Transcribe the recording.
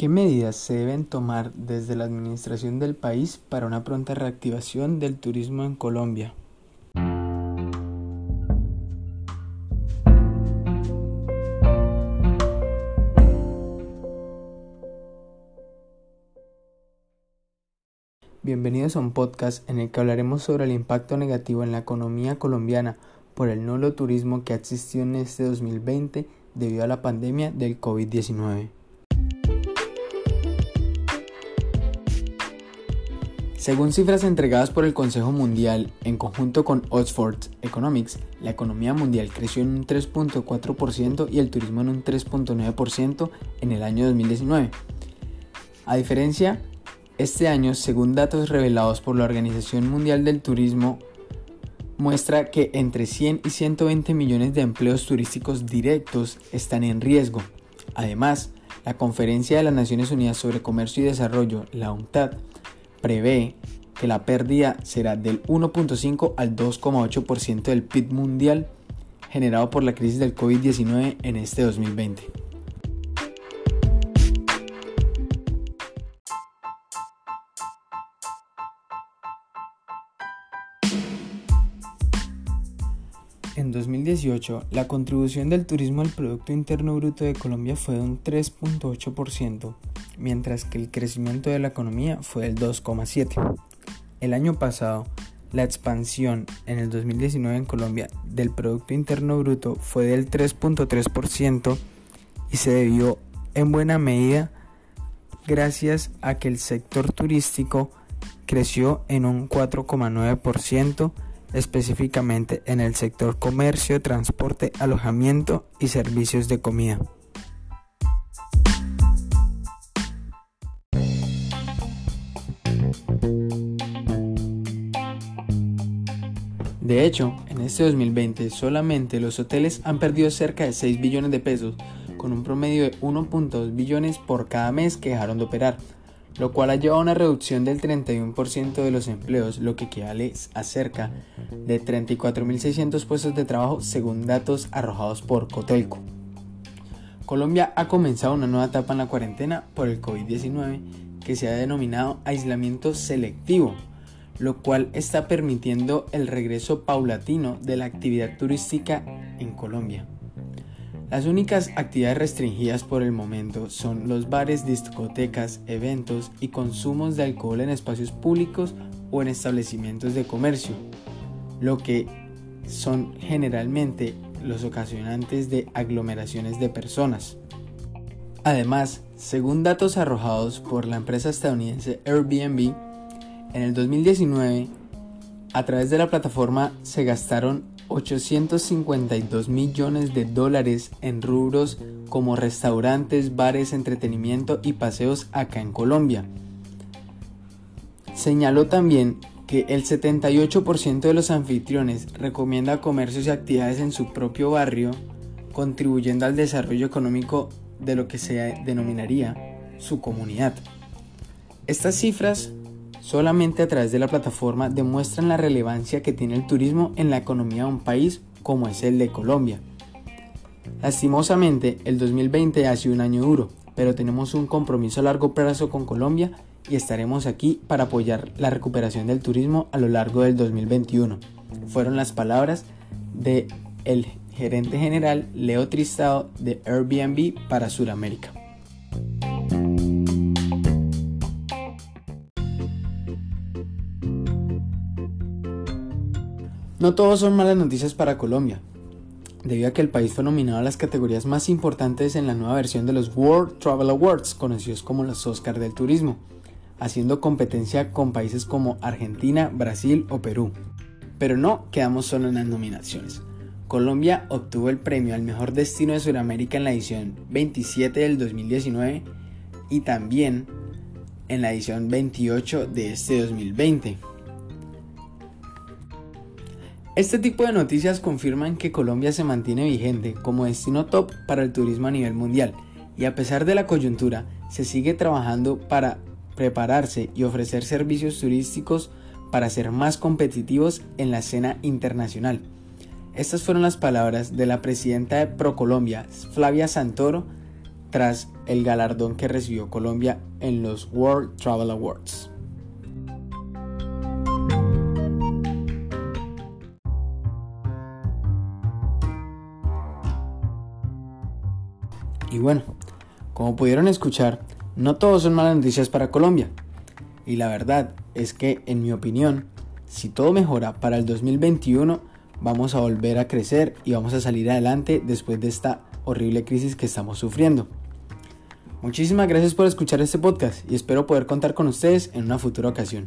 ¿Qué medidas se deben tomar desde la administración del país para una pronta reactivación del turismo en Colombia? Bienvenidos a un podcast en el que hablaremos sobre el impacto negativo en la economía colombiana por el nulo turismo que ha existido en este 2020 debido a la pandemia del COVID-19. Según cifras entregadas por el Consejo Mundial en conjunto con Oxford Economics, la economía mundial creció en un 3.4% y el turismo en un 3.9% en el año 2019. A diferencia, este año, según datos revelados por la Organización Mundial del Turismo, muestra que entre 100 y 120 millones de empleos turísticos directos están en riesgo. Además, la Conferencia de las Naciones Unidas sobre Comercio y Desarrollo, la UNCTAD, prevé que la pérdida será del 1.5 al 2.8% del PIB mundial generado por la crisis del COVID-19 en este 2020. En 2018, la contribución del turismo al Producto Interno Bruto de Colombia fue de un 3.8%, mientras que el crecimiento de la economía fue del 2,7%. El año pasado, la expansión en el 2019 en Colombia del Producto Interno Bruto fue del 3.3% y se debió en buena medida gracias a que el sector turístico creció en un 4,9%, específicamente en el sector comercio, transporte, alojamiento y servicios de comida. De hecho, en este 2020 solamente los hoteles han perdido cerca de 6 billones de pesos, con un promedio de 1.2 billones por cada mes que dejaron de operar, lo cual ha llevado a una reducción del 31% de los empleos, lo que equivale a cerca de 34.600 puestos de trabajo según datos arrojados por Cotelco. Colombia ha comenzado una nueva etapa en la cuarentena por el COVID-19 que se ha denominado aislamiento selectivo lo cual está permitiendo el regreso paulatino de la actividad turística en Colombia. Las únicas actividades restringidas por el momento son los bares, discotecas, eventos y consumos de alcohol en espacios públicos o en establecimientos de comercio, lo que son generalmente los ocasionantes de aglomeraciones de personas. Además, según datos arrojados por la empresa estadounidense Airbnb, en el 2019, a través de la plataforma se gastaron 852 millones de dólares en rubros como restaurantes, bares, entretenimiento y paseos acá en Colombia. Señaló también que el 78% de los anfitriones recomienda comercios y actividades en su propio barrio, contribuyendo al desarrollo económico de lo que se denominaría su comunidad. Estas cifras Solamente a través de la plataforma demuestran la relevancia que tiene el turismo en la economía de un país como es el de Colombia. Lastimosamente, el 2020 ha sido un año duro, pero tenemos un compromiso a largo plazo con Colombia y estaremos aquí para apoyar la recuperación del turismo a lo largo del 2021. Fueron las palabras de el gerente general Leo Tristado de Airbnb para Sudamérica. No todos son malas noticias para Colombia, debido a que el país fue nominado a las categorías más importantes en la nueva versión de los World Travel Awards, conocidos como los Oscar del Turismo, haciendo competencia con países como Argentina, Brasil o Perú. Pero no quedamos solo en las nominaciones. Colombia obtuvo el premio al mejor destino de Sudamérica en la edición 27 del 2019 y también en la edición 28 de este 2020. Este tipo de noticias confirman que Colombia se mantiene vigente como destino top para el turismo a nivel mundial y a pesar de la coyuntura se sigue trabajando para prepararse y ofrecer servicios turísticos para ser más competitivos en la escena internacional. Estas fueron las palabras de la presidenta de ProColombia, Flavia Santoro, tras el galardón que recibió Colombia en los World Travel Awards. Y bueno, como pudieron escuchar, no todos son malas noticias para Colombia. Y la verdad es que, en mi opinión, si todo mejora para el 2021, vamos a volver a crecer y vamos a salir adelante después de esta horrible crisis que estamos sufriendo. Muchísimas gracias por escuchar este podcast y espero poder contar con ustedes en una futura ocasión.